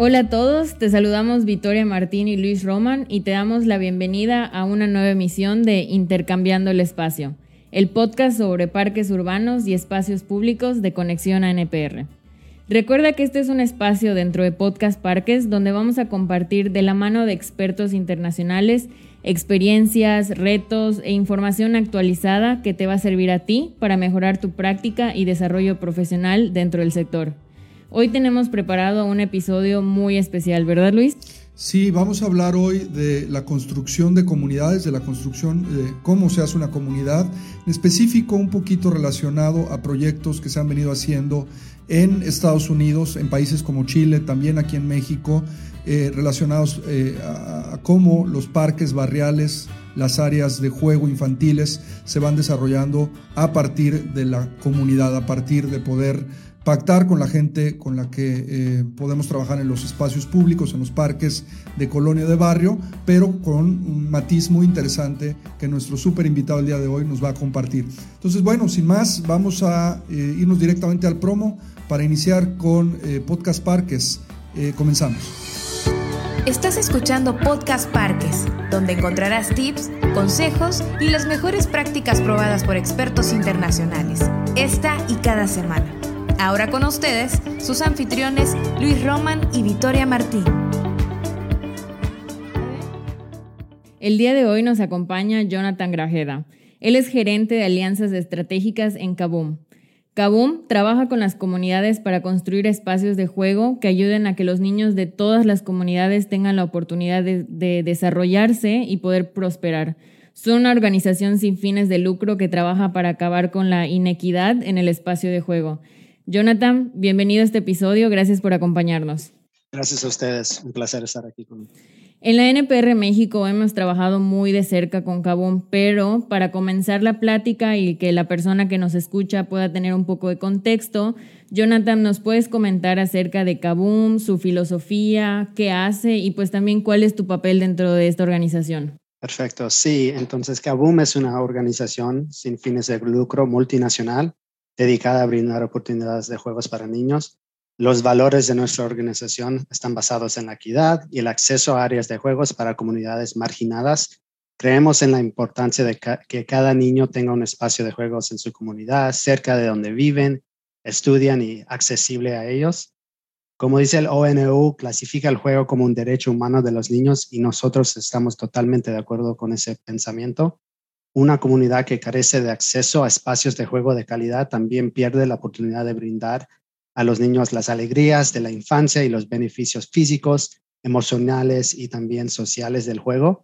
Hola a todos, te saludamos Victoria Martín y Luis Roman y te damos la bienvenida a una nueva emisión de Intercambiando el Espacio, el podcast sobre parques urbanos y espacios públicos de conexión a NPR. Recuerda que este es un espacio dentro de Podcast Parques donde vamos a compartir de la mano de expertos internacionales experiencias, retos e información actualizada que te va a servir a ti para mejorar tu práctica y desarrollo profesional dentro del sector. Hoy tenemos preparado un episodio muy especial, ¿verdad Luis? Sí, vamos a hablar hoy de la construcción de comunidades, de la construcción de cómo se hace una comunidad, en específico un poquito relacionado a proyectos que se han venido haciendo en Estados Unidos, en países como Chile, también aquí en México, eh, relacionados eh, a, cómo los parques barriales, las áreas de juego infantiles se van desarrollando a partir de la comunidad, a partir de poder pactar con la gente con la que eh, podemos trabajar en los espacios públicos, en los parques de colonia de barrio, pero con un matiz muy interesante que nuestro súper invitado el día de hoy nos va a compartir. Entonces, bueno, sin más, vamos a eh, irnos directamente al promo para iniciar con eh, Podcast Parques. comenzamos. Estás escuchando Podcast Parques, donde encontrarás tips, consejos y las mejores prácticas probadas por expertos internacionales, esta y cada semana. Ahora con ustedes, sus anfitriones Luis Roman y Victoria Martín. El día de hoy nos acompaña Jonathan Grajeda. Él es gerente de alianzas estratégicas en Kaboom. Kaboom trabaja con las comunidades para construir espacios de juego que ayuden a que los niños de todas las comunidades tengan la oportunidad de, de desarrollarse y poder prosperar. Son una organización sin fines de lucro que trabaja para acabar con la inequidad en el espacio de juego. Jonathan, bienvenido a este episodio. Gracias por acompañarnos. Gracias a ustedes. Un placer estar aquí conmigo. En la NPR México hemos trabajado muy de cerca con Kaboom, pero para comenzar la plática y que la persona que nos escucha pueda tener un poco de contexto, Jonathan, ¿nos puedes comentar acerca de Kaboom, su filosofía, qué hace y pues también cuál es tu papel dentro de esta organización? Perfecto, sí. Entonces, Kaboom es una organización sin fines de lucro multinacional dedicada a brindar oportunidades de juegos para niños. Los valores de nuestra organización están basados en la equidad y el acceso a áreas de juegos para comunidades marginadas. Creemos en la importancia de que cada niño tenga un espacio de juegos en su comunidad, cerca de donde viven, estudian y accesible a ellos. Como dice el ONU, clasifica el juego como un derecho humano de los niños y nosotros estamos totalmente de acuerdo con ese pensamiento. Una comunidad que carece de acceso a espacios de juego de calidad también pierde la oportunidad de brindar a los niños las alegrías de la infancia y los beneficios físicos, emocionales y también sociales del juego.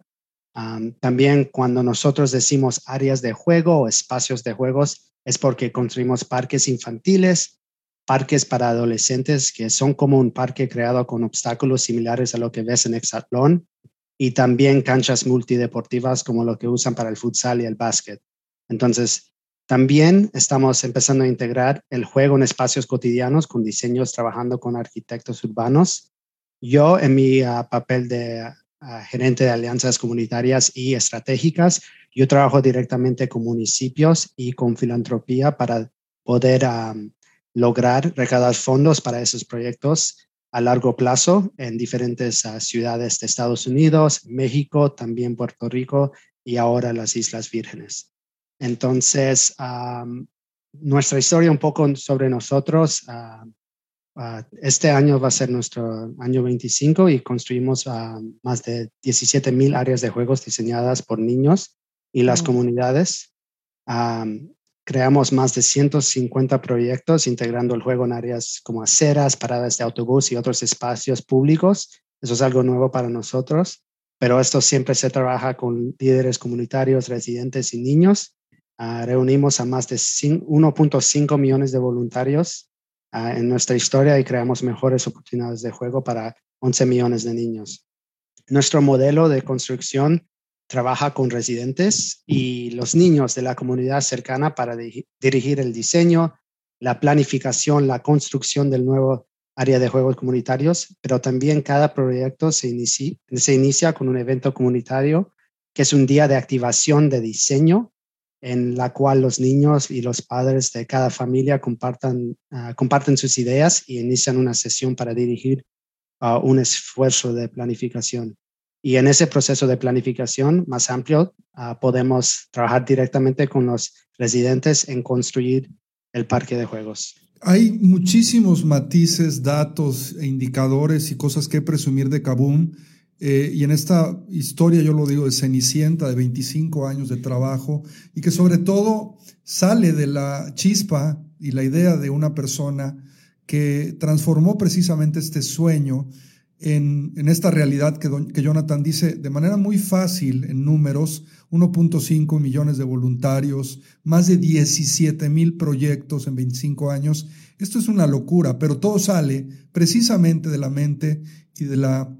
también cuando nosotros decimos áreas de juego o espacios de juegos, es porque construimos parques infantiles, parques para adolescentes que son como un parque creado con obstáculos similares a lo que ves en Exatlón y también canchas multideportivas como lo que usan para el futsal y el básquet. Entonces, también estamos empezando a integrar el juego en espacios cotidianos con diseños trabajando con arquitectos urbanos. Yo, en mi ah, papel de ah, gerente de alianzas comunitarias y estratégicas, yo trabajo directamente con municipios y con filantropía para poder lograr recaudar fondos para esos proyectos a largo plazo en diferentes ah, ciudades de Estados Unidos, México, también Puerto Rico y ahora las Islas Vírgenes. Entonces, nuestra historia un poco sobre nosotros. Ah, este año va a ser nuestro año 25 y construimos más de 17 mil áreas de juegos diseñadas por niños y las comunidades. Creamos más de 150 proyectos integrando el juego en áreas como aceras, paradas de autobús y otros espacios públicos. Eso es algo nuevo para nosotros, pero esto siempre se trabaja con líderes comunitarios, residentes y niños. Ah, reunimos a más de 1.5 millones de voluntarios ah, en nuestra historia y creamos mejores oportunidades de juego para 11 millones de niños. Nuestro modelo de construcción trabaja con residentes y los niños de la comunidad cercana para dirigir el diseño, la planificación, la construcción del nuevo área de juegos comunitarios, pero también cada proyecto se inicia, con un evento comunitario que es un día de activación de diseño en la cual los niños y los padres de cada familia ah, comparten sus ideas y inician una sesión para dirigir uh, un esfuerzo de planificación. Y en ese proceso de planificación más amplio, uh, podemos trabajar directamente con los residentes en construir el parque de juegos. Hay muchísimos matices, datos e indicadores y cosas que presumir de Kaboom. Eh, y en esta historia, yo lo digo, de Cenicienta, de 25 años de trabajo, y que sobre todo sale de la chispa y la idea de una persona que transformó precisamente este sueño en, esta realidad que, que, Jonathan dice de manera muy fácil en números, 1.5 millones de voluntarios, más de 17 mil proyectos en 25 años. Esto es una locura, pero todo sale precisamente de la mente y de la,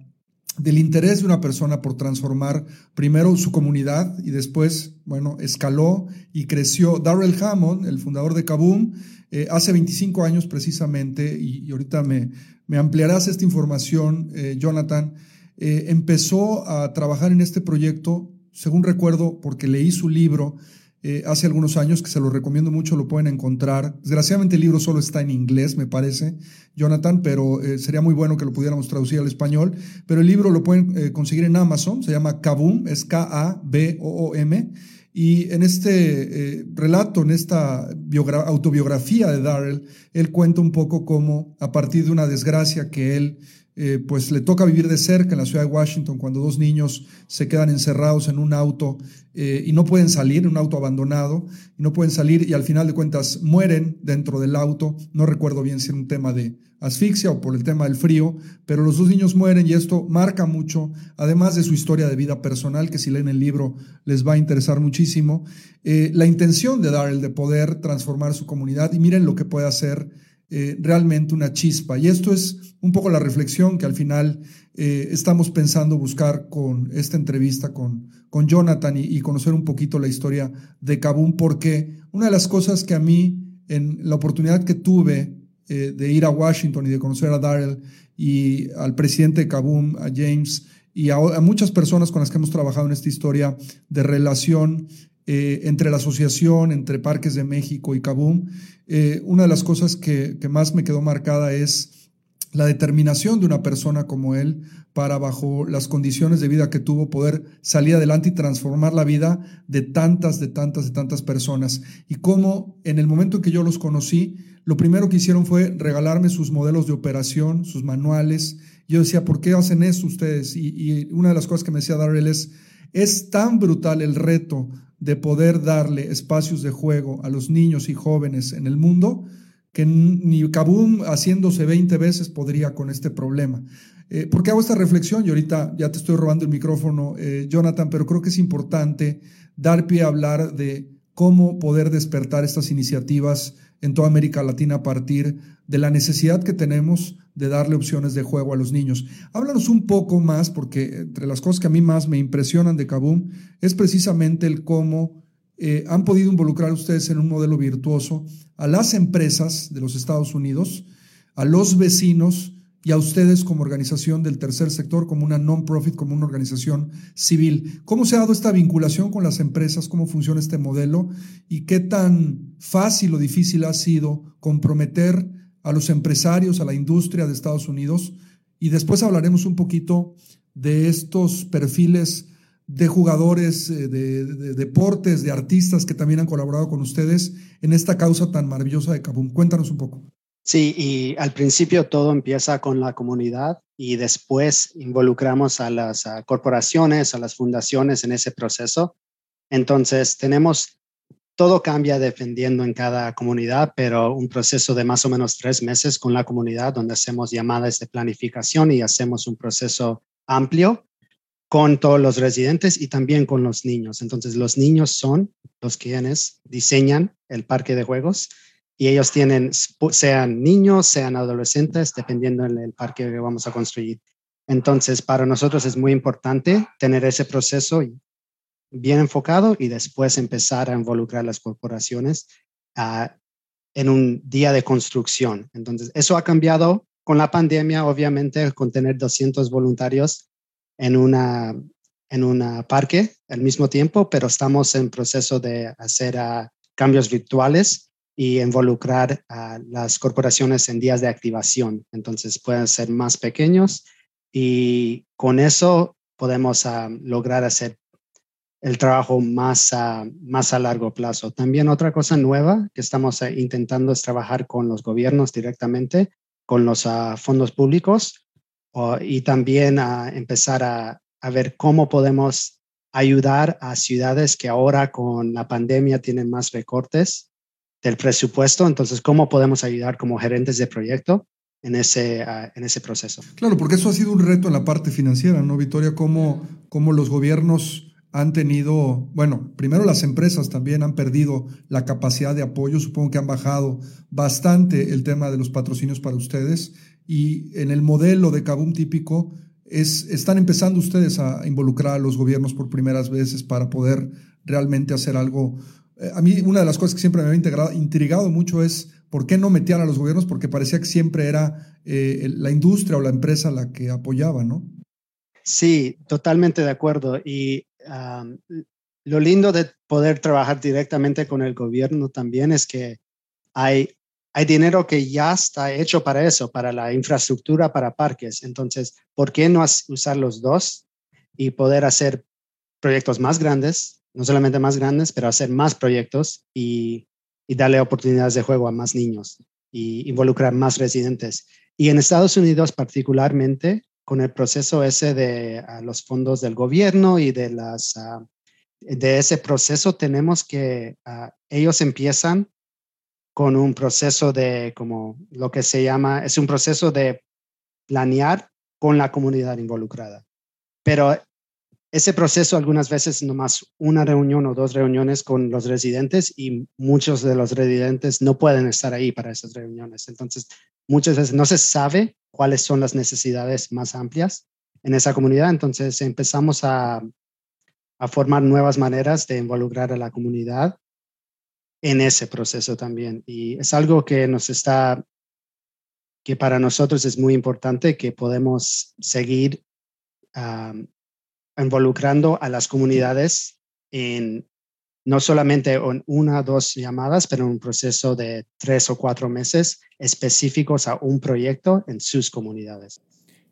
del interés de una persona por transformar primero su comunidad y después, bueno, escaló y creció. Darrell Hammond, el fundador de Kaboom, eh, hace 25 años precisamente, y, ahorita me, me, ampliarás esta información, eh, Jonathan, eh, empezó a trabajar en este proyecto, según recuerdo, porque leí su libro hace algunos años, que se lo recomiendo mucho, lo pueden encontrar. Desgraciadamente el libro solo está en inglés, me parece, Jonathan, pero sería muy bueno que lo pudiéramos traducir al español. Pero el libro lo pueden conseguir en Amazon, se llama Kaboom, es K-A-B-O-O-M. Y en este eh, relato, en esta autobiografía de Darrell, él cuenta un poco cómo a partir de una desgracia que él eh, pues le toca vivir de cerca en la ciudad de Washington cuando dos niños se quedan encerrados en un auto eh, y no pueden salir, en un auto abandonado, y no pueden salir y al final de cuentas mueren dentro del auto. No recuerdo bien si era un tema de asfixia o por el tema del frío, pero los dos niños mueren y esto marca mucho, además de su historia de vida personal, que si leen el libro les va a interesar muchísimo, eh, la intención de Darrell de poder transformar su comunidad y miren lo que puede hacer eh, realmente una chispa. Y esto es un poco la reflexión que al final eh, estamos pensando buscar con esta entrevista con, con Jonathan y, conocer un poquito la historia de Kabum, porque una de las cosas que a mí, en la oportunidad que tuve eh, de ir a Washington y de conocer a Darrell y al presidente de Kabum, a James, y a, muchas personas con las que hemos trabajado en esta historia de relación eh, entre la asociación, entre Parques de México y Kabum, eh, una de las cosas que, que, más me quedó marcada es la determinación de una persona como él para, bajo las condiciones de vida que tuvo, poder salir adelante y transformar la vida de tantas, de tantas, de tantas personas. Y cómo en el momento en que yo los conocí, lo primero que hicieron fue regalarme sus modelos de operación, sus manuales. Yo decía, ¿por qué hacen eso ustedes? Y, y una de las cosas que me decía Darrell es, es tan brutal el reto de poder darle espacios de juego a los niños y jóvenes en el mundo que ni Kabum haciéndose 20 veces podría con este problema. Eh, ¿Por qué hago esta reflexión? Y ahorita ya te estoy robando el micrófono, eh, Jonathan, pero creo que es importante dar pie a hablar de cómo poder despertar estas iniciativas en toda América Latina a partir de la necesidad que tenemos de darle opciones de juego a los niños. Háblanos un poco más, porque entre las cosas que a mí más me impresionan de Kaboom es precisamente el cómo eh, han podido involucrar ustedes en un modelo virtuoso a las empresas de los Estados Unidos, a los vecinos y a ustedes como organización del tercer sector, como una non-profit, como una organización civil. ¿Cómo se ha dado esta vinculación con las empresas? ¿Cómo funciona este modelo? ¿Y qué tan fácil o difícil ha sido comprometer a los empresarios, a la industria de Estados Unidos? Y después hablaremos un poquito de estos perfiles de jugadores eh, de, deportes, de artistas que también han colaborado con ustedes en esta causa tan maravillosa de Kabum. Cuéntanos un poco. Sí, y al principio todo empieza con la comunidad y después involucramos a las corporaciones, a las fundaciones en ese proceso. Entonces, tenemos, todo cambia dependiendo en cada comunidad, pero un proceso de más o menos tres meses con la comunidad donde hacemos llamadas de planificación y hacemos un proceso amplio con todos los residentes y también con los niños. Entonces, los niños son los quienes diseñan el parque de juegos y ellos tienen, sean niños, sean adolescentes, dependiendo del parque que vamos a construir. Entonces, para nosotros es muy importante tener ese proceso bien enfocado y después empezar a involucrar las corporaciones ah, en un día de construcción. Entonces, eso ha cambiado con la pandemia, obviamente, con tener 200 voluntarios en una en un parque al mismo tiempo, pero estamos en proceso de hacer ah, cambios virtuales y involucrar a las corporaciones en días de activación. Entonces pueden ser más pequeños y con eso podemos ah, lograr hacer el trabajo más, a, más a largo plazo. También otra cosa nueva que estamos eh, intentando es trabajar con los gobiernos directamente, con los ah, fondos públicos y también empezar a, ver cómo podemos ayudar a ciudades que ahora con la pandemia tienen más recortes del presupuesto. Entonces, ¿cómo podemos ayudar como gerentes de proyecto en ese, ah, en ese proceso? Claro, porque eso ha sido un reto en la parte financiera, ¿no, Victoria? ¿Cómo, los gobiernos han tenido, bueno, primero las empresas también han perdido la capacidad de apoyo, supongo que han bajado bastante el tema de los patrocinios para ustedes y en el modelo de Kabum típico es, están empezando ustedes a involucrar a los gobiernos por primeras veces para poder realmente hacer algo. Eh, a mí una de las cosas que siempre me había intrigado mucho es por qué no metían a los gobiernos, porque parecía que siempre era eh, la industria o la empresa la que apoyaba, ¿no? Sí, totalmente de acuerdo. Y lo lindo de poder trabajar directamente con el gobierno también es que hay, hay dinero que ya está hecho para eso, para la infraestructura, para parques. Entonces, ¿por qué no usar los dos y poder hacer proyectos más grandes? No solamente más grandes, pero hacer más proyectos y, y darle oportunidades de juego a más niños y involucrar más residentes. Y en Estados Unidos particularmente, con el proceso ese de los fondos del gobierno y de las ah, de ese proceso tenemos que ah, ellos empiezan con un proceso de como lo que se llama es un proceso de planear con la comunidad involucrada pero ese proceso algunas veces nomás una reunión o dos reuniones con los residentes y muchos de los residentes no pueden estar ahí para esas reuniones entonces muchas veces no se sabe cuáles son las necesidades más amplias en esa comunidad. Entonces empezamos a, a formar nuevas maneras de involucrar a la comunidad en ese proceso también. Y es algo que nos está, que para nosotros es muy importante, que podemos seguir involucrando a las comunidades en no solamente en una o dos llamadas, pero en un proceso de tres o cuatro meses específicos a un proyecto en sus comunidades.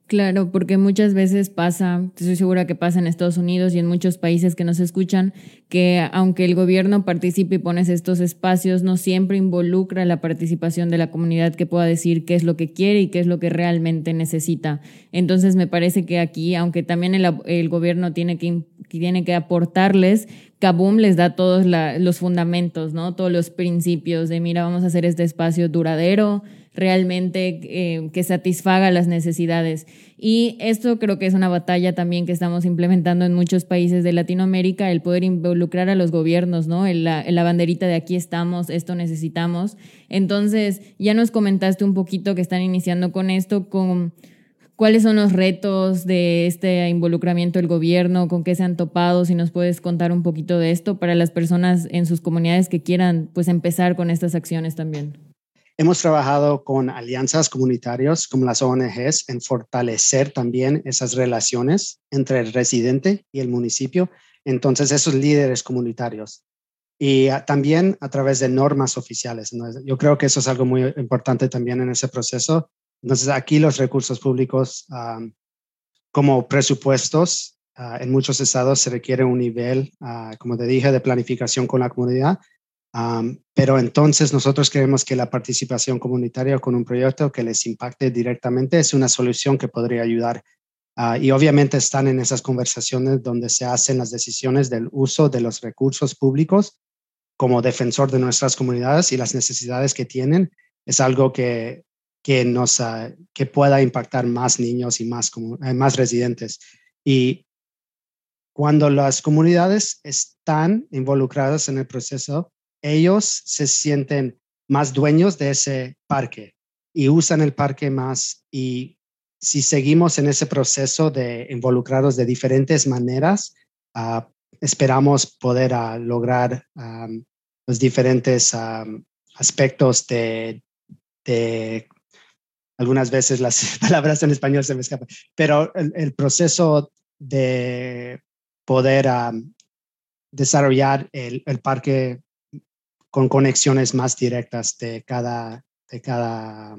Claro, porque muchas veces pasa, estoy segura que pasa en Estados Unidos y en muchos países que nos escuchan, que aunque el gobierno participe y pones estos espacios, no siempre involucra la participación de la comunidad que pueda decir qué es lo que quiere y qué es lo que realmente necesita. Entonces me parece que aquí, aunque también el, el gobierno tiene que, tiene que aportarles, Kaboom les da todos los fundamentos, ¿no? Todos los principios de, mira, vamos a hacer este espacio duradero, realmente eh, que satisfaga las necesidades. Y esto creo que es una batalla también que estamos implementando en muchos países de Latinoamérica, el poder involucrar a los gobiernos, ¿no? En la, la banderita de aquí estamos, esto necesitamos. Entonces, ya nos comentaste un poquito que están iniciando con esto, con ¿Cuáles son los retos de este involucramiento del gobierno? ¿Con qué se han topado? Si nos puedes contar un poquito de esto para las personas en sus comunidades que quieran pues empezar con estas acciones también. Hemos trabajado con alianzas comunitarias como las ONGs en fortalecer también esas relaciones entre el residente y el municipio. Entonces, esos líderes comunitarios. Y ah, también a través de normas oficiales. Yo creo que eso es algo muy importante también en ese proceso entonces, aquí los recursos públicos, como presupuestos, ah, en muchos estados se requiere un nivel, ah, como te dije, de planificación con la comunidad. Pero entonces nosotros creemos que la participación comunitaria con un proyecto que les impacte directamente es una solución que podría ayudar. Ah, y obviamente están en esas conversaciones donde se hacen las decisiones del uso de los recursos públicos como defensor de nuestras comunidades y las necesidades que tienen. Es algo que que, nos, ah, que pueda impactar más niños y más, eh, más residentes. Y cuando las comunidades están involucradas en el proceso, ellos se sienten más dueños de ese parque y usan el parque más. Y si seguimos en ese proceso de involucrados de diferentes maneras, ah, esperamos poder ah, lograr los diferentes aspectos de algunas veces las palabras en español se me escapan, pero el, proceso de poder desarrollar el, parque con conexiones más directas de cada, de cada,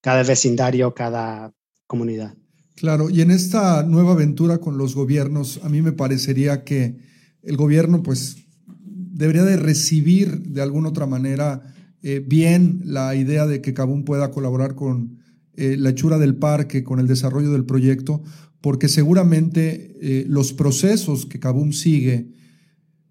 cada vecindario, cada comunidad. Claro, y en esta nueva aventura con los gobiernos, a mí me parecería que el gobierno pues debería de recibir de alguna otra manera eh, bien la idea de que Cabún pueda colaborar con eh, la hechura del parque, con el desarrollo del proyecto, porque seguramente eh, los procesos que Cabum sigue,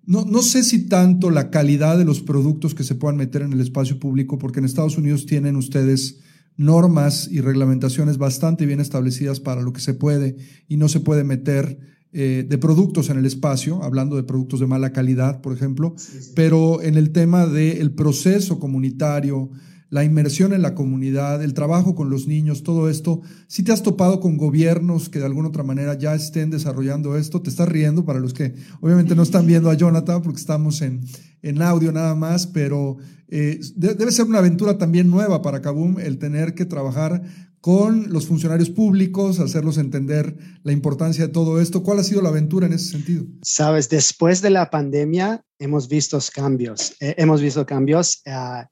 no, no sé si tanto la calidad de los productos que se puedan meter en el espacio público, porque en Estados Unidos tienen ustedes normas y reglamentaciones bastante bien establecidas para lo que se puede y no se puede meter eh, de productos en el espacio, hablando de productos de mala calidad, por ejemplo, pero en el tema del proceso comunitario, la inmersión en la comunidad, el trabajo con los niños, todo esto, si te has topado con gobiernos que de alguna otra manera ya estén desarrollando esto, te estás riendo para los que obviamente no están viendo a Jonathan porque estamos en, en audio nada más, pero eh, debe ser una aventura también nueva para Kabum el tener que trabajar con los funcionarios públicos, hacerlos entender la importancia de todo esto. ¿Cuál ha sido la aventura en ese sentido? Sabes, después de la pandemia hemos visto cambios, eh, hemos visto cambios uh,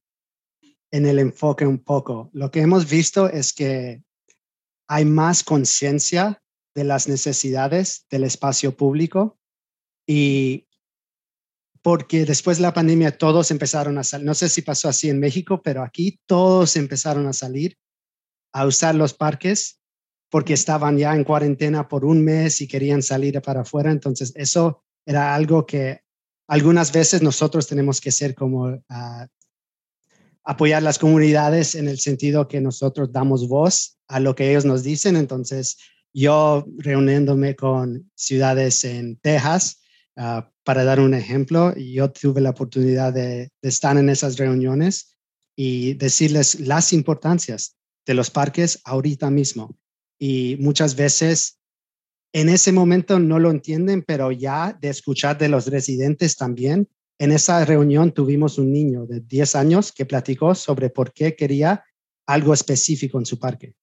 en el enfoque un poco. Lo que hemos visto es que hay más conciencia de las necesidades del espacio público y porque después de la pandemia todos empezaron a salir, no sé si pasó así en México, pero aquí todos empezaron a salir a usar los parques porque estaban ya en cuarentena por un mes y querían salir para afuera. Entonces, eso era algo que algunas veces nosotros tenemos que ser como uh, apoyar las comunidades en el sentido que nosotros damos voz a lo que ellos nos dicen. Entonces, yo reuniéndome con ciudades en Texas, uh, para dar un ejemplo, yo tuve la oportunidad de, de estar en esas reuniones y decirles las importancias de los parques ahorita mismo. Y muchas veces en ese momento no lo entienden, pero ya de escuchar de los residentes también. En esa reunión tuvimos un niño de 10 años que platicó sobre por qué quería algo específico en su parque.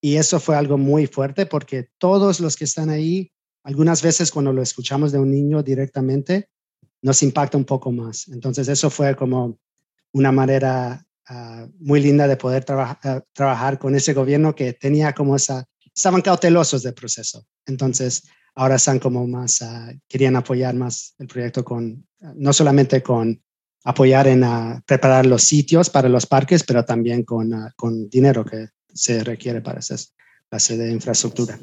Y eso fue algo muy fuerte porque todos los que están ahí, algunas veces cuando lo escuchamos de un niño directamente, nos impacta un poco más. Entonces eso fue como una manera Ah, muy linda de poder ah, trabajar con ese gobierno que tenía como esa, estaban cautelosos del proceso. Entonces, ahora están como más, uh, querían apoyar más el proyecto con, no solamente con apoyar en preparar los sitios para los parques, pero también con, con dinero que se requiere para esa clase de infraestructura.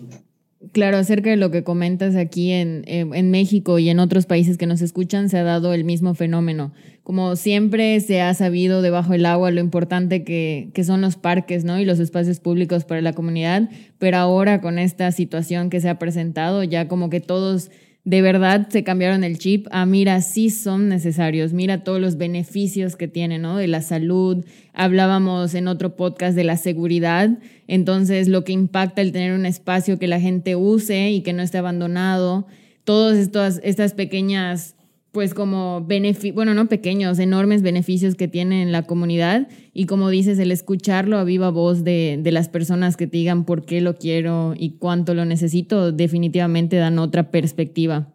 Claro, acerca de lo que comentas aquí en, en, México y en otros países que nos escuchan, se ha dado el mismo fenómeno. Como siempre se ha sabido debajo del agua lo importante que, que son los parques ¿no? y los espacios públicos para la comunidad, pero ahora con esta situación que se ha presentado, ya como que todos de verdad se cambiaron el chip a mira, sí son necesarios, mira todos los beneficios que tienen, ¿no? De la salud, hablábamos en otro podcast de la seguridad, entonces lo que impacta el tener un espacio que la gente use y que no esté abandonado, todas estas pequeñas pues como beneficios, bueno, no pequeños, enormes beneficios que tiene en la comunidad y como dices, el escucharlo a viva voz de, de, las personas que te digan por qué lo quiero y cuánto lo necesito, definitivamente dan otra perspectiva.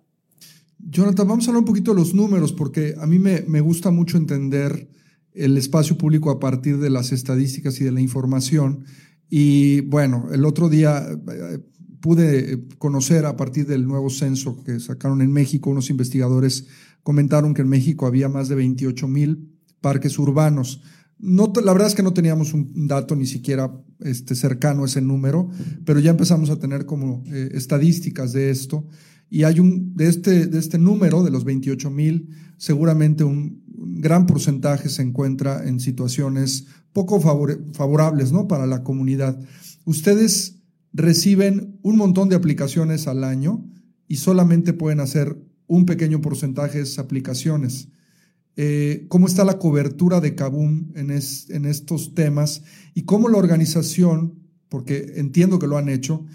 Jonathan, vamos a hablar un poquito de los números porque a mí me, me gusta mucho entender el espacio público a partir de las estadísticas y de la información. Y bueno, el otro día eh, pude conocer a partir del nuevo censo que sacaron en México unos investigadores comentaron que en México había más de 28 mil parques urbanos. No, la verdad es que no teníamos un dato ni siquiera este, cercano a ese número, pero ya empezamos a tener como eh, estadísticas de esto. Y hay un, de este, de este número, de los 28 mil, seguramente un, gran porcentaje se encuentra en situaciones poco favorables ¿no? para la comunidad. Ustedes reciben un montón de aplicaciones al año y solamente pueden hacer un pequeño porcentaje de esas aplicaciones. Eh, ¿Cómo está la cobertura de Kabum en, en estos temas? Y cómo la organización, porque entiendo que lo han hecho,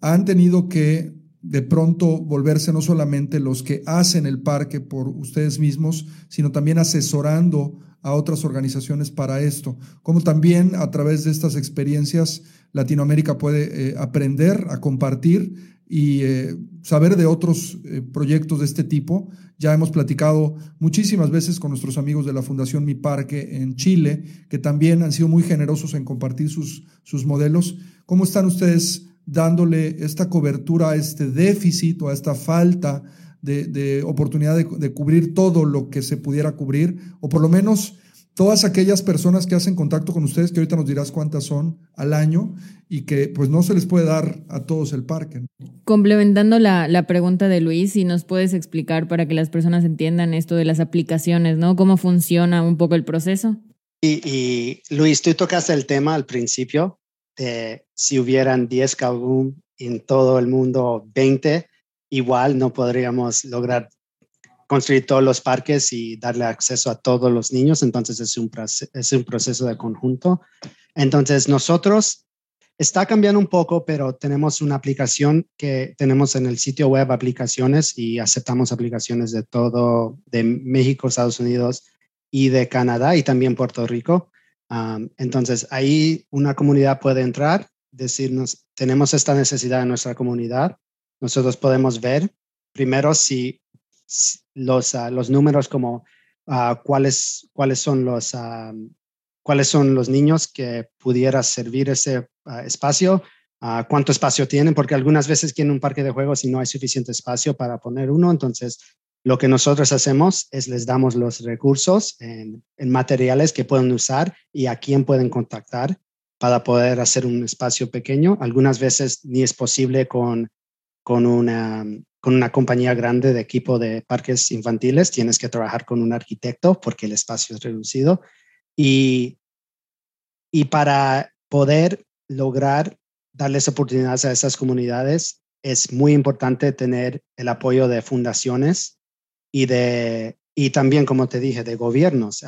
han tenido que de pronto volverse no solamente los que hacen el parque por ustedes mismos, sino también asesorando a otras organizaciones para esto. Como también a través de estas experiencias Latinoamérica puede eh, aprender a compartir y eh, saber de otros eh, proyectos de este tipo. Ya hemos platicado muchísimas veces con nuestros amigos de la Fundación Mi Parque en Chile, que también han sido muy generosos en compartir sus, sus modelos. ¿Cómo están ustedes dándole esta cobertura a este déficit o a esta falta de, oportunidad de, de, cubrir todo lo que se pudiera cubrir? O por lo menos todas aquellas personas que hacen contacto con ustedes, que ahorita nos dirás cuántas son al año y que pues no se les puede dar a todos el parque. Complementando la, pregunta de Luis, si nos puedes explicar para que las personas entiendan esto de las aplicaciones, ¿no? ¿Cómo funciona un poco el proceso? Y, Luis, tú tocaste el tema al principio de si hubieran 10 Kaboom en todo el mundo, 20, igual no podríamos lograr construir todos los parques y darle acceso a todos los niños. Entonces es un, es un proceso de conjunto. Entonces nosotros está cambiando un poco, pero tenemos una aplicación que tenemos en el sitio web aplicaciones y aceptamos aplicaciones de todo, de México, Estados Unidos y de Canadá y también Puerto Rico. entonces ahí una comunidad puede entrar, decirnos, tenemos esta necesidad en nuestra comunidad. Nosotros podemos ver primero si los, ah, los números como uh, cuáles, cuáles, son los, uh, cuáles son los niños que pudiera servir ese espacio, cuánto espacio tienen, porque algunas veces tienen un parque de juegos y no hay suficiente espacio para poner uno. Entonces, lo que nosotros hacemos es les damos los recursos en, en materiales que pueden usar y a quién pueden contactar para poder hacer un espacio pequeño. Algunas veces ni es posible con, con una, con una compañía grande de equipo de parques infantiles, tienes que trabajar con un arquitecto porque el espacio es reducido. Y, y para poder lograr darles oportunidades a esas comunidades, es muy importante tener el apoyo de fundaciones y, de, y también, como te dije, de gobiernos.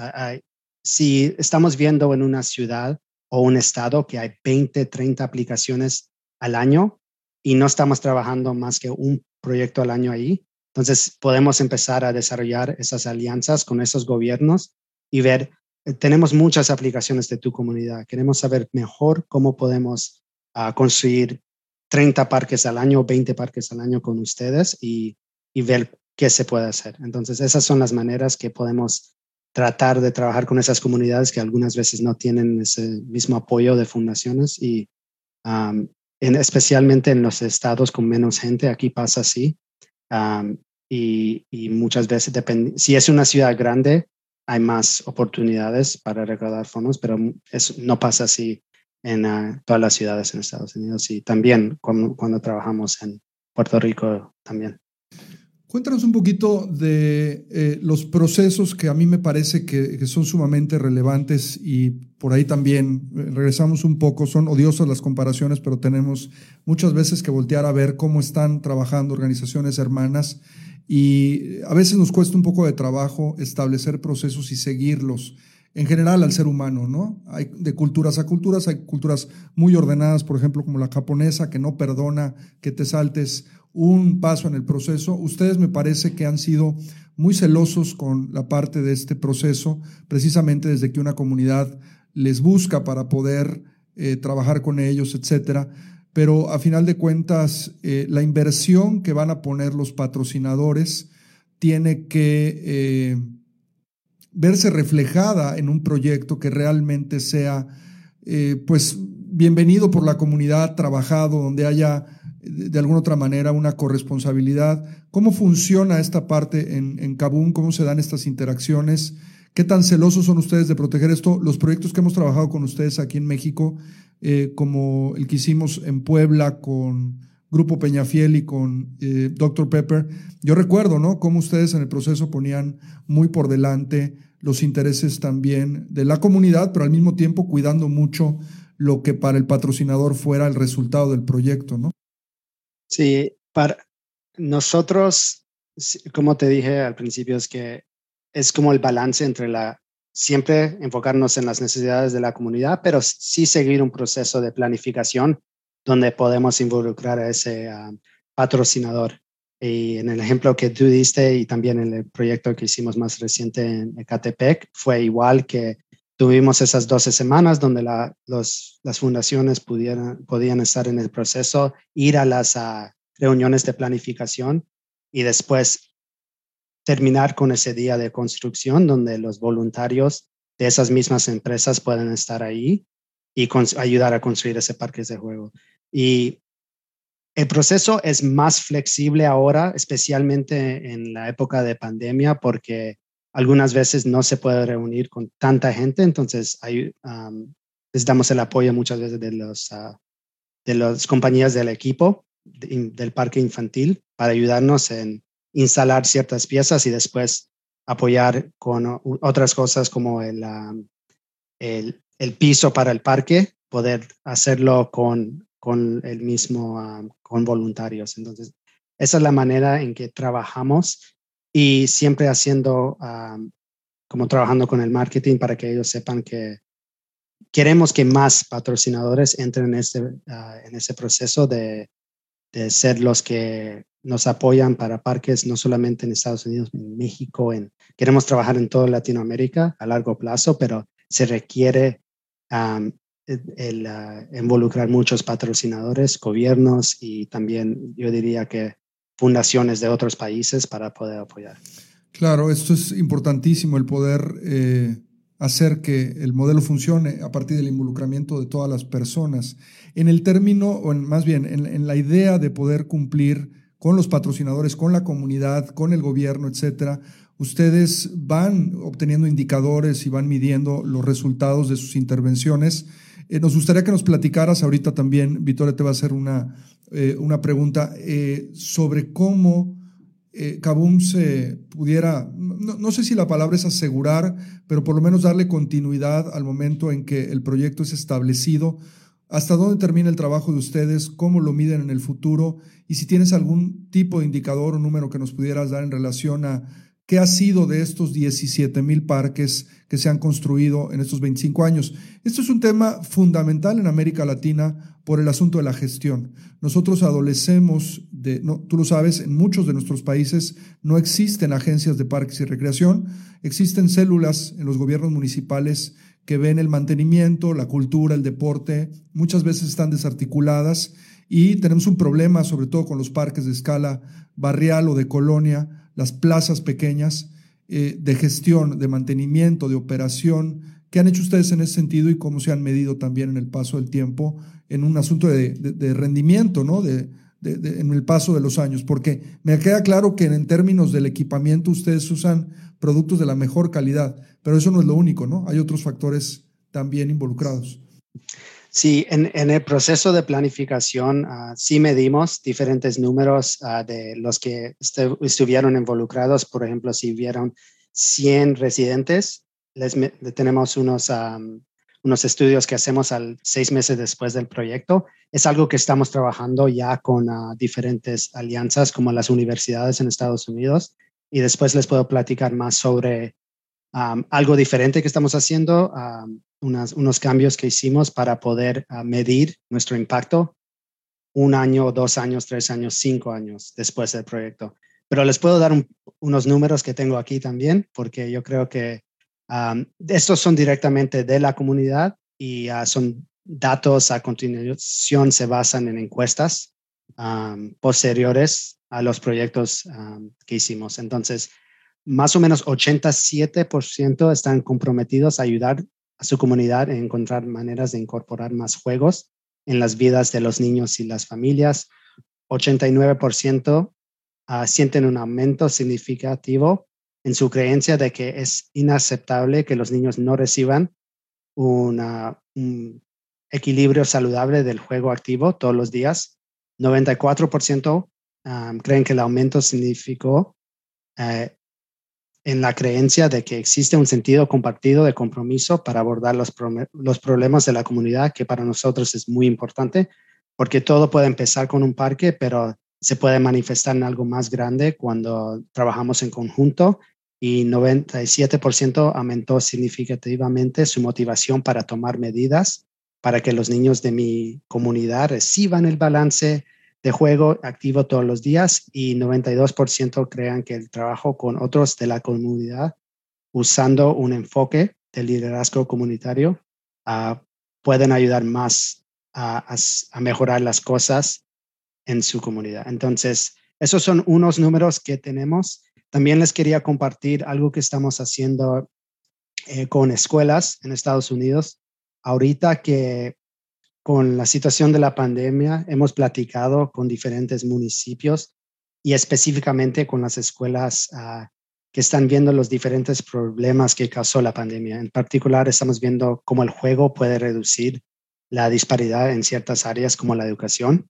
Si estamos viendo en una ciudad o un estado que hay 20, 30 aplicaciones al año y no estamos trabajando más que un proyecto al año ahí. Entonces, podemos empezar a desarrollar esas alianzas con esos gobiernos y ver, eh, tenemos muchas aplicaciones de tu comunidad. Queremos saber mejor cómo podemos uh, construir 30 parques al año, 20 parques al año con ustedes y, y ver qué se puede hacer. Entonces, esas son las maneras que podemos tratar de trabajar con esas comunidades que algunas veces no tienen ese mismo apoyo de fundaciones y especialmente en los estados con menos gente, aquí pasa así. y, muchas veces, depende, si es una ciudad grande, hay más oportunidades para recaudar fondos, pero eso no pasa así en ah, todas las ciudades en Estados Unidos y también cuando trabajamos en Puerto Rico también. Cuéntanos un poquito de eh, los procesos que a mí me parece que, son sumamente relevantes y por ahí también eh, regresamos un poco, son odiosas las comparaciones, pero tenemos muchas veces que voltear a ver cómo están trabajando organizaciones hermanas y a veces nos cuesta un poco de trabajo establecer procesos y seguirlos en general al ser humano, ¿no? Hay de culturas a culturas, hay culturas muy ordenadas, por ejemplo, como la japonesa, que no perdona que te saltes un paso en el proceso. Ustedes me parece que han sido muy celosos con la parte de este proceso, precisamente desde que una comunidad les busca para poder eh, trabajar con ellos, etcétera. Pero a final de cuentas, eh, la inversión que van a poner los patrocinadores tiene que eh, verse reflejada en un proyecto que realmente sea, pues, bienvenido por la comunidad, trabajado, donde haya de alguna otra manera una corresponsabilidad. ¿Cómo funciona esta parte en, en? ¿Cómo se dan estas interacciones? ¿Qué tan celosos son ustedes de proteger esto? Los proyectos que hemos trabajado con ustedes aquí en México, eh, como el que hicimos en Puebla con Grupo Peñafiel y con eh, Dr. Pepper, yo recuerdo, ¿no? Cómo ustedes en el proceso ponían muy por delante los intereses también de la comunidad, pero al mismo tiempo cuidando mucho lo que para el patrocinador fuera el resultado del proyecto, ¿no? Sí, para nosotros, como te dije al principio, es que es como el balance entre la siempre enfocarnos en las necesidades de la comunidad, pero sí seguir un proceso de planificación donde podemos involucrar a ese ah, patrocinador. Y en el ejemplo que tú diste y también en el proyecto que hicimos más reciente en Ecatepec, fue igual que tuvimos esas 12 semanas donde las fundaciones pudieran, podían estar en el proceso, ir a las, reuniones de planificación y después terminar con ese día de construcción donde los voluntarios de esas mismas empresas pueden estar ahí y ayudar a construir ese parque de juego. Y el proceso es más flexible ahora, especialmente en la época de pandemia, porque algunas veces no se puede reunir con tanta gente, entonces hay, necesitamos el apoyo muchas veces de, los, uh, de las compañías del equipo del parque infantil para ayudarnos en instalar ciertas piezas y después apoyar con otras cosas como el, el, el, piso para el parque, poder hacerlo con, con el mismo, con voluntarios. Entonces, esa es la manera en que trabajamos y siempre haciendo, como trabajando con el marketing para que ellos sepan que queremos que más patrocinadores entren en ese, ah, en ese proceso de, de, ser los que nos apoyan para parques, no solamente en Estados Unidos, en México, en, queremos trabajar en toda Latinoamérica a largo plazo, pero se requiere el, ah, involucrar muchos patrocinadores, gobiernos y también yo diría que fundaciones de otros países para poder apoyar. Claro, esto es importantísimo, el poder eh, hacer que el modelo funcione a partir del involucramiento de todas las personas. En el término, o más bien en, la idea de poder cumplir con los patrocinadores, con la comunidad, con el gobierno, etcétera, ustedes van obteniendo indicadores y van midiendo los resultados de sus intervenciones. Eh, nos gustaría que nos platicaras ahorita también, Victoria te va a hacer una eh, una pregunta eh, sobre cómo Kabum se pudiera, no, sé si la palabra es asegurar, pero por lo menos darle continuidad al momento en que el proyecto es establecido. ¿Hasta dónde termina el trabajo de ustedes? ¿Cómo lo miden en el futuro? Y si tienes algún tipo de indicador o número que nos pudieras dar en relación a ¿Qué ha sido de estos 17 mil parques que se han construido en estos 25 años? Esto es un tema fundamental en América Latina por el asunto de la gestión. Nosotros adolecemos de, no, tú lo sabes, en muchos de nuestros países no existen agencias de parques y recreación, existen células en los gobiernos municipales que ven el mantenimiento, la cultura, el deporte, muchas veces están desarticuladas y tenemos un problema sobre todo con los parques de escala barrial o de colonia las plazas pequeñas eh, de gestión, de mantenimiento, de operación. ¿Qué han hecho ustedes en ese sentido y cómo se han medido también en el paso del tiempo en un asunto de, rendimiento, ¿no? De, en el paso de los años? Porque me queda claro que en términos del equipamiento ustedes usan productos de la mejor calidad, pero eso no es lo único, ¿no? Hay otros factores también involucrados. Sí, en, el proceso de planificación uh, sí medimos diferentes números ah, de los que estuvieron involucrados. Por ejemplo, si vieron 100 residentes, les tenemos unos, unos estudios que hacemos al seis meses después del proyecto. Es algo que estamos trabajando ya con ah, diferentes alianzas como las universidades en Estados Unidos. Y después les puedo platicar más sobre algo diferente que estamos haciendo unos cambios que hicimos para poder ah, medir nuestro impacto un año, dos años, tres años, cinco años después del proyecto. Pero les puedo dar unos números que tengo aquí también, porque yo creo que estos son directamente de la comunidad y ah, son datos a continuación, se basan en encuestas posteriores a los proyectos que hicimos. Entonces, más o menos 87% están comprometidos a ayudar a su comunidad en encontrar maneras de incorporar más juegos en las vidas de los niños y las familias. 89% ah, sienten un aumento significativo en su creencia de que es inaceptable que los niños no reciban un equilibrio saludable del juego activo todos los días. 94% ah, creen que el aumento significó eh, en la creencia de que existe un sentido compartido de compromiso para abordar los, los problemas de la comunidad, que para nosotros es muy importante, porque todo puede empezar con un parque, pero se puede manifestar en algo más grande cuando trabajamos en conjunto y 97% aumentó significativamente su motivación para tomar medidas para que los niños de mi comunidad reciban el balance de juego activo todos los días y 92% crean que el trabajo con otros de la comunidad usando un enfoque de liderazgo comunitario uh, pueden ayudar más a, a, mejorar las cosas en su comunidad. Entonces, esos son unos números que tenemos. También les quería compartir algo que estamos haciendo eh, con escuelas en Estados Unidos. Ahorita que con la situación de la pandemia hemos platicado con diferentes municipios y específicamente con las escuelas uh, que están viendo los diferentes problemas que causó la pandemia. En particular, estamos viendo cómo el juego puede reducir la disparidad en ciertas áreas como la educación.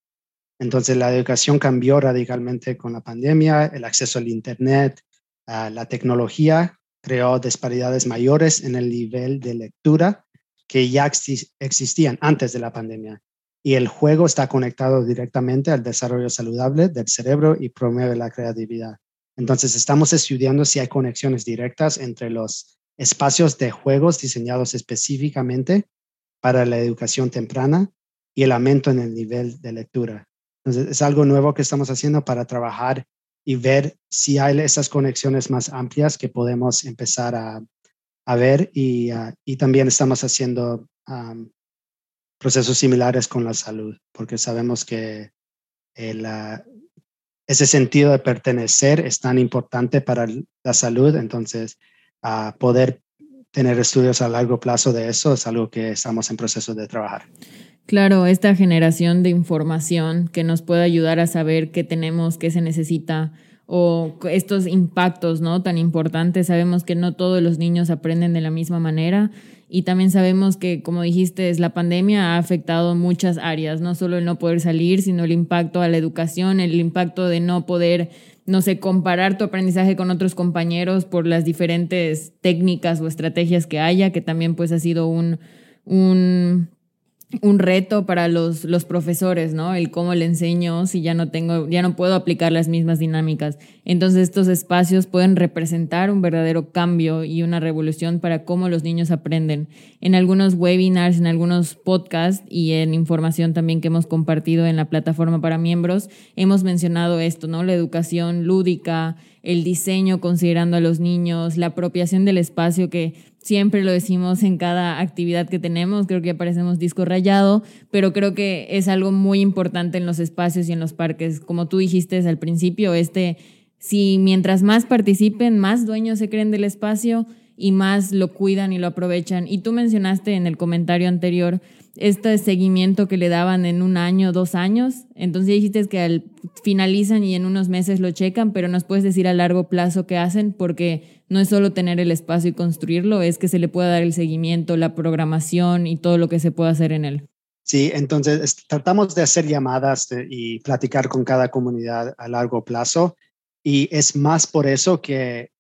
Entonces, la educación cambió radicalmente con la pandemia, el acceso al Internet, la tecnología creó disparidades mayores en el nivel de lectura que ya existían antes de la pandemia. Y el juego está conectado directamente al desarrollo saludable del cerebro y promueve la creatividad. Entonces, estamos estudiando si hay conexiones directas entre los espacios de juegos diseñados específicamente para la educación temprana y el aumento en el nivel de lectura. Entonces, es algo nuevo que estamos haciendo para trabajar y ver si hay esas conexiones más amplias que podemos empezar a, a ver y, uh, y, también estamos haciendo procesos similares con la salud, porque sabemos que el, uh, ese sentido de pertenecer es tan importante para la salud, entonces uh, poder tener estudios a largo plazo de eso es algo que estamos en proceso de trabajar. Claro, esta generación de información que nos puede ayudar a saber qué tenemos, qué se necesita o estos impactos no tan importantes. Sabemos que no todos los niños aprenden de la misma manera y también sabemos que, como dijiste, la pandemia ha afectado muchas áreas, no solo el no poder salir, sino el impacto a la educación, el impacto de no poder, no sé, comparar tu aprendizaje con otros compañeros por las diferentes técnicas o estrategias que haya, que también pues ha sido un, un un reto para los, los profesores, ¿no? El cómo le enseño si ya no tengo, ya no puedo aplicar las mismas dinámicas. Entonces estos espacios pueden representar un verdadero cambio y una revolución para cómo los niños aprenden. En algunos webinars, en algunos podcasts y en información también que hemos compartido en la plataforma para miembros, hemos mencionado esto, ¿no? La educación lúdica, el diseño considerando a los niños, la apropiación del espacio que siempre lo decimos en cada actividad que tenemos, creo que aparecemos disco rayado, pero creo que es algo muy importante en los espacios y en los parques. Como tú dijiste al principio, este, si mientras más participen, más dueños se creen del espacio y más lo cuidan y lo aprovechan. Y tú mencionaste en el comentario anterior este seguimiento que le daban en un año, dos años. Entonces dijiste que al, finalizan y en unos meses lo checan, pero nos puedes decir a largo plazo qué hacen, porque no es solo tener el espacio y construirlo, es que se le pueda dar el seguimiento, la programación y todo lo que se pueda hacer en él. Sí, entonces tratamos de hacer llamadas y platicar con cada comunidad a largo plazo y es más por eso que,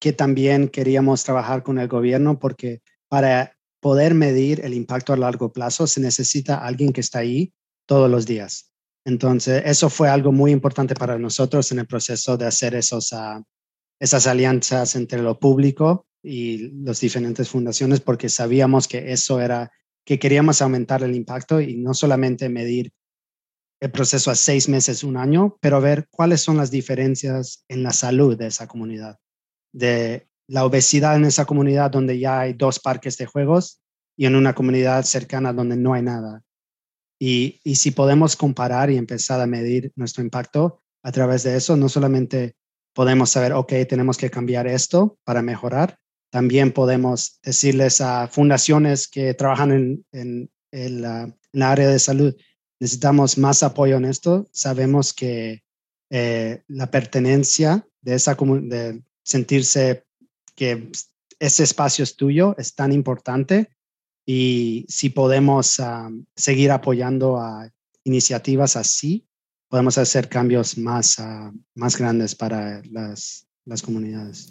que también queríamos trabajar con el gobierno porque para poder medir el impacto a largo plazo se necesita alguien que está ahí todos los días. Entonces, eso fue algo muy importante para nosotros en el proceso de hacer esos, uh, esas alianzas entre lo público y las diferentes fundaciones, porque sabíamos que eso era, que queríamos aumentar el impacto y no solamente medir el proceso a seis meses, un año, pero ver cuáles son las diferencias en la salud de esa comunidad, de la obesidad en esa comunidad donde ya hay dos parques de juegos y en una comunidad cercana donde no hay nada. Y, y si podemos comparar y empezar a medir nuestro impacto a través de eso, no solamente podemos saber, ok, tenemos que cambiar esto para mejorar, también podemos decirles a fundaciones que trabajan en, en, en, la, área de salud, necesitamos más apoyo en esto. Sabemos que eh, la pertenencia de esa de sentirse que ese espacio es tuyo, es tan importante y si podemos seguir apoyando a iniciativas así, podemos hacer cambios más, más grandes para las, las comunidades.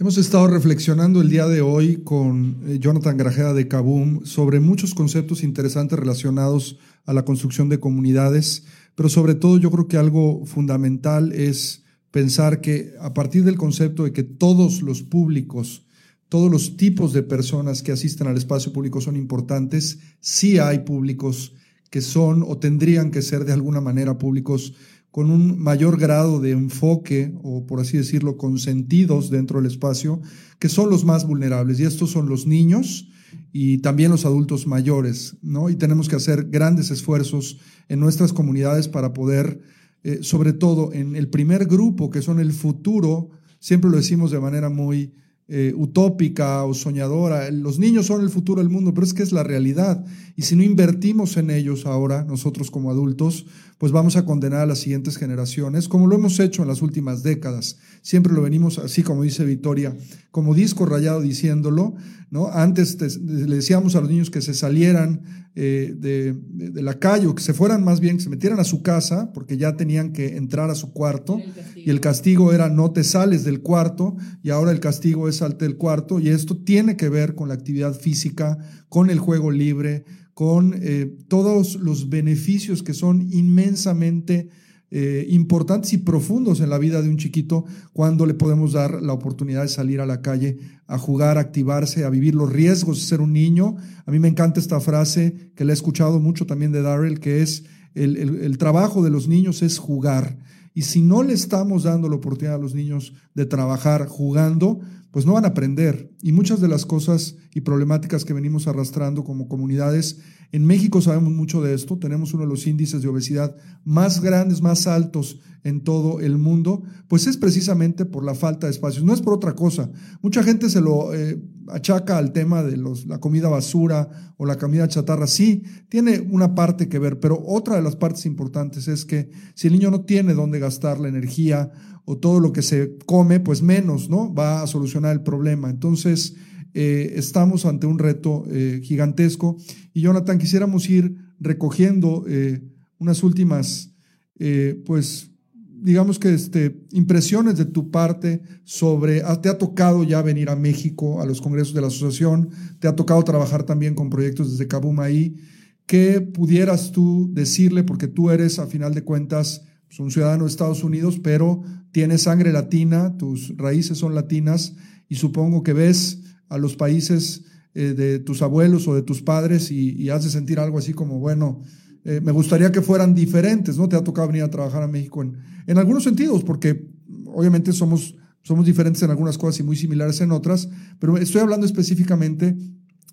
Hemos estado reflexionando el día de hoy con eh, Jonathan Grajeda de Kaboom sobre muchos conceptos interesantes relacionados a la construcción de comunidades, pero sobre todo yo creo que algo fundamental es pensar que a partir del concepto de que todos los públicos, todos los tipos de personas que asisten al espacio público son importantes, sí hay públicos que son o tendrían que ser de alguna manera públicos con un mayor grado de enfoque o por así decirlo consentidos dentro del espacio, que son los más vulnerables y estos son los niños y también los adultos mayores, ¿no? Y tenemos que hacer grandes esfuerzos en nuestras comunidades para poder, eh, sobre todo en el primer grupo, que son el futuro, siempre lo decimos de manera muy eh, utópica o soñadora. Los niños son el futuro del mundo, pero es que es la realidad. Y si no invertimos en ellos ahora, nosotros como adultos, pues vamos a condenar a las siguientes generaciones, como lo hemos hecho en las últimas décadas. Siempre lo venimos así, como dice Victoria, como disco rayado diciéndolo, ¿no? Antes le decíamos a los niños que se salieran eh, de, de, la calle o que se fueran más bien, que se metieran a su casa, porque ya tenían que entrar a su cuarto, y el castigo era no te sales del cuarto, y ahora el castigo es salte del cuarto, y esto tiene que ver con la actividad física, con el juego libre, con eh, todos los beneficios que son inmensamente eh, importantes y profundos en la vida de un chiquito cuando le podemos dar la oportunidad de salir a la calle a jugar, a activarse, a vivir los riesgos de ser un niño. A mí me encanta esta frase que le he escuchado mucho también de Darrell, que es el, el trabajo de los niños es jugar. Y si no le estamos dando la oportunidad a los niños de trabajar jugando, pues no van a aprender. Y muchas de las cosas y problemáticas que venimos arrastrando como comunidades, en México sabemos mucho de esto, tenemos uno de los índices de obesidad más grandes, más altos en todo el mundo, pues es precisamente por la falta de espacios, no es por otra cosa. Mucha gente se lo eh, achaca al tema de los, la comida basura o la comida chatarra, sí, tiene una parte que ver, pero otra de las partes importantes es que si el niño no tiene dónde gastar la energía o todo lo que se come, pues menos, ¿no? Va a solucionar el problema. Entonces, eh, estamos ante un reto eh, gigantesco. Y Jonathan, quisiéramos ir recogiendo eh, unas últimas, pues, digamos que este, impresiones de tu parte sobre, ah, te ha tocado ya venir a México, a los congresos de la asociación, te ha tocado trabajar también con proyectos desde Kabum ahí. ¿Qué pudieras tú decirle, porque tú eres, a final de cuentas, pues, un ciudadano de Estados Unidos, pero tienes sangre latina, tus raíces son latinas y supongo que ves a los países eh, de tus abuelos o de tus padres y, y haces sentir algo así como, bueno, eh, me gustaría que fueran diferentes, ¿no? Te ha tocado venir a trabajar a México en, algunos sentidos, porque obviamente somos, somos diferentes en algunas cosas y muy similares en otras, pero estoy hablando específicamente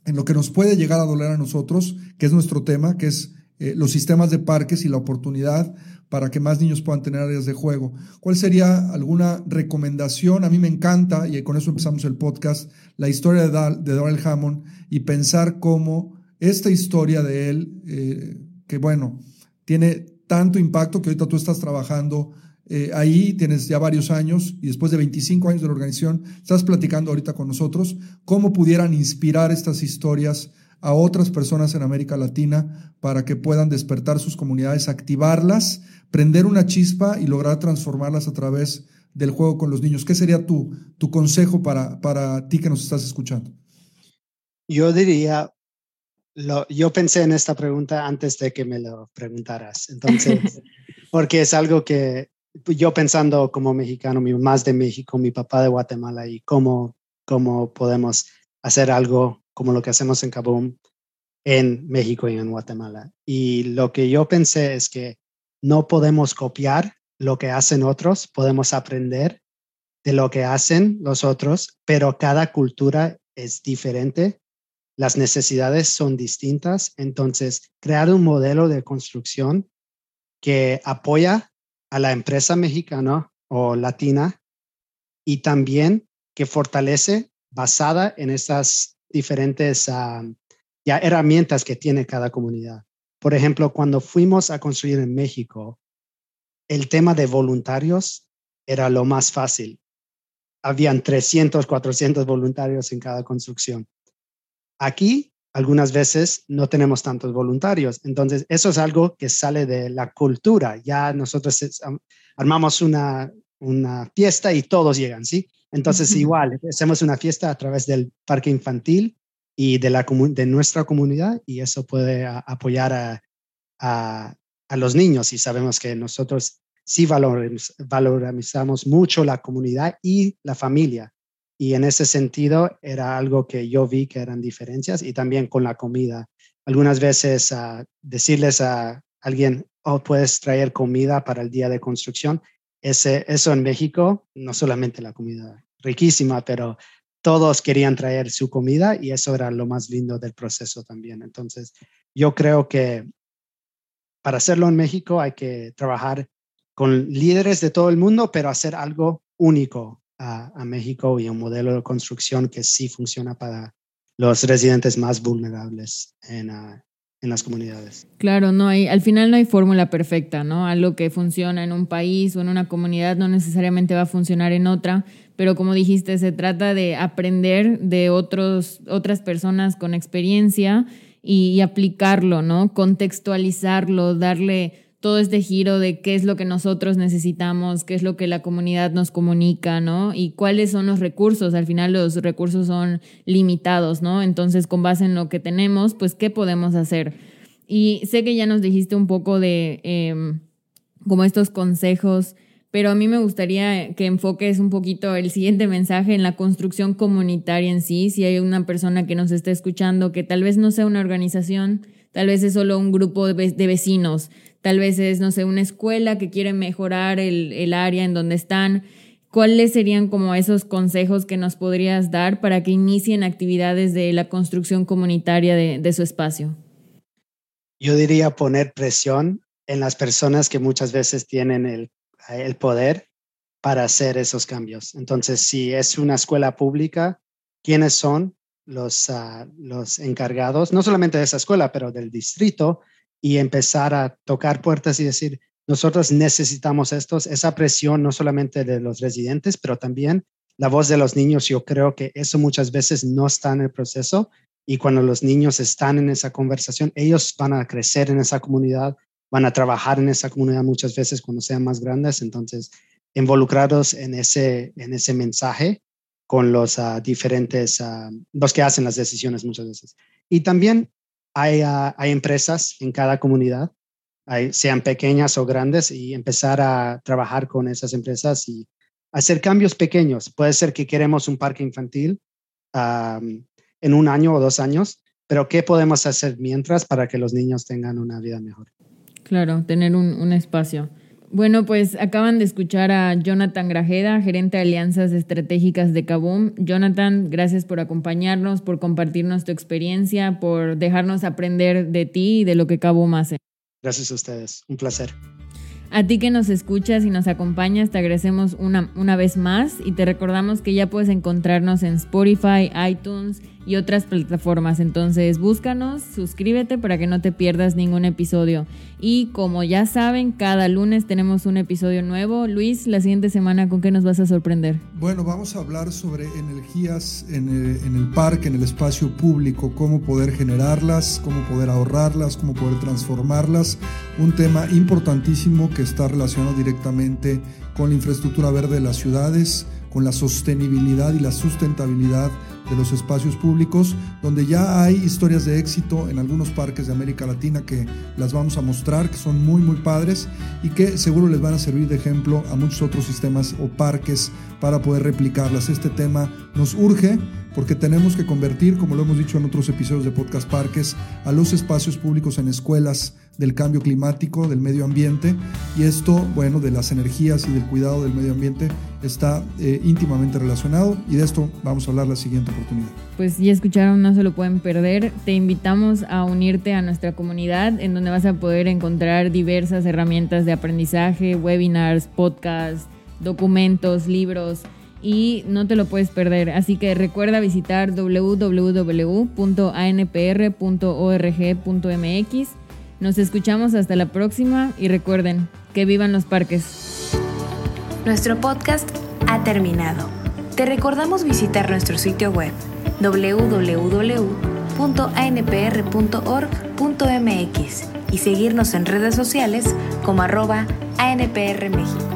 en lo que nos puede llegar a doler a nosotros, que es nuestro tema, que es eh, los sistemas de parques y la oportunidad para que más niños puedan tener áreas de juego. ¿Cuál sería alguna recomendación? A mí me encanta, y con eso empezamos el podcast, la historia de, Dal, de Hammond y pensar cómo esta historia de él, eh, que bueno, tiene tanto impacto que ahorita tú estás trabajando eh, ahí, tienes ya varios años y después de 25 años de la organización, estás platicando ahorita con nosotros cómo pudieran inspirar estas historias a otras personas en América Latina para que puedan despertar sus comunidades, activarlas, prender una chispa y lograr transformarlas a través del juego con los niños. ¿Qué sería tu, tu consejo para, para ti que nos estás escuchando? Yo diría, lo, yo pensé en esta pregunta antes de que me lo preguntaras, entonces, porque es algo que yo pensando como mexicano, mi más de México, mi papá de Guatemala y cómo, cómo podemos hacer algo como lo que hacemos en Kabum en México y en Guatemala. Y lo que yo pensé es que no podemos copiar lo que hacen otros, podemos aprender de lo que hacen los otros, pero cada cultura es diferente, las necesidades son distintas, entonces crear un modelo de construcción que apoya a la empresa mexicana o latina y también que fortalece basada en esas diferentes ya herramientas que tiene cada comunidad. Por ejemplo, cuando fuimos a construir en México, el tema de voluntarios era lo más fácil. Habían 300, 400 voluntarios en cada construcción. Aquí, algunas veces, no tenemos tantos voluntarios. Entonces, eso es algo que sale de la cultura. Ya nosotros armamos una, una fiesta y todos llegan, ¿sí? Entonces, igual, hacemos una fiesta a través del parque infantil y de, la, de nuestra comunidad y eso puede apoyar a, a, a, los niños y sabemos que nosotros sí valoramos, valorizamos mucho la comunidad y la familia. Y en ese sentido era algo que yo vi que eran diferencias y también con la comida. Algunas veces uh, decirles a alguien, oh, puedes traer comida para el día de construcción. Ese, eso en México, no solamente la comida riquísima, pero todos querían traer su comida y eso era lo más lindo del proceso también. Entonces, yo creo que para hacerlo en México hay que trabajar con líderes de todo el mundo, pero hacer algo único a, México y un modelo de construcción que sí funciona para los residentes más vulnerables en, ah, en las comunidades. Claro, no hay, al final no hay fórmula perfecta, ¿no? Algo que funciona en un país o en una comunidad no necesariamente va a funcionar en otra, pero como dijiste, se trata de aprender de otros, otras personas con experiencia y, y aplicarlo, ¿no? Contextualizarlo, darle todo este giro de qué es lo que nosotros necesitamos, qué es lo que la comunidad nos comunica, ¿no? Y cuáles son los recursos. Al final los recursos son limitados, ¿no? Entonces, con base en lo que tenemos, pues, ¿qué podemos hacer? Y sé que ya nos dijiste un poco de em, como estos consejos, pero a mí me gustaría que enfoques un poquito el siguiente mensaje en la construcción comunitaria en sí. Si hay una persona que nos está escuchando que tal vez no sea una organización, tal vez es solo un grupo de vecinos, Tal vez es, no sé, una escuela que quiere mejorar el, área en donde están. ¿Cuáles serían como esos consejos que nos podrías dar para que inicien actividades de la construcción comunitaria de, su espacio? Yo diría poner presión en las personas que muchas veces tienen el, el poder para hacer esos cambios. Entonces, si es una escuela pública, ¿quiénes son los, ah, los encargados, no solamente de esa escuela, pero del distrito, y empezar a tocar puertas y decir, nosotros necesitamos estos, esa presión no solamente de los residentes, pero también la voz de los niños. Yo creo que eso muchas veces no está en el proceso y cuando los niños están en esa conversación, ellos van a crecer en esa comunidad, van a trabajar en esa comunidad muchas veces cuando sean más grandes. Entonces, involucrados en ese, en ese mensaje con los ah, diferentes, uh, los que hacen las decisiones muchas veces. Y también Ah, hay, empresas en cada comunidad, sean pequeñas o grandes, y empezar a trabajar con esas empresas y hacer cambios pequeños. Puede ser que queremos un parque infantil en un año o dos años, pero ¿qué podemos hacer mientras para que los niños tengan una vida mejor? Claro, tener un espacio. Bueno, pues acaban de escuchar a Jonathan Grajeda, gerente de alianzas estratégicas de Kaboom. Jonathan, gracias por acompañarnos, por compartirnos tu experiencia, por dejarnos aprender de ti y de lo que Kaboom hace. Gracias a ustedes, un placer. A ti que nos escuchas y nos acompañas, te agradecemos una, una vez más y te recordamos que ya puedes encontrarnos en Spotify, iTunes y otras plataformas. Entonces búscanos, suscríbete para que no te pierdas ningún episodio. Y como ya saben, cada lunes tenemos un episodio nuevo. Luis, la siguiente semana, ¿con qué nos vas a sorprender? Bueno, vamos a hablar sobre energías en el, parque, en el espacio público, cómo poder generarlas, cómo poder ahorrarlas, cómo poder transformarlas. Un tema importantísimo que está relacionado directamente con la infraestructura verde de las ciudades, con la sostenibilidad y la sustentabilidad de los espacios públicos, donde ya hay historias de éxito en algunos parques de América Latina que las vamos a mostrar, que son muy, muy padres y que seguro les van a servir de ejemplo a muchos otros sistemas o parques para poder replicarlas. Este tema nos urge porque tenemos que convertir, como lo hemos dicho en otros episodios de Podcast Parques, a los espacios públicos en escuelas del cambio climático, del medio ambiente, y esto, bueno, de las energías y del cuidado del medio ambiente está eh, íntimamente relacionado y de esto vamos a hablar la siguiente oportunidad. Pues ya escucharon, no se lo pueden perder. Te invitamos a unirte a nuestra comunidad en donde vas a poder encontrar diversas herramientas de aprendizaje, webinars, podcasts, documentos, libros y no te lo puedes perder. Así que recuerda visitar www.anpr.org.mx. Nos escuchamos hasta la próxima y recuerden que vivan los parques. Nuestro podcast ha terminado. Te recordamos visitar nuestro sitio web www.anpr.org.mx y seguirnos en redes sociales como arroba ANPR México.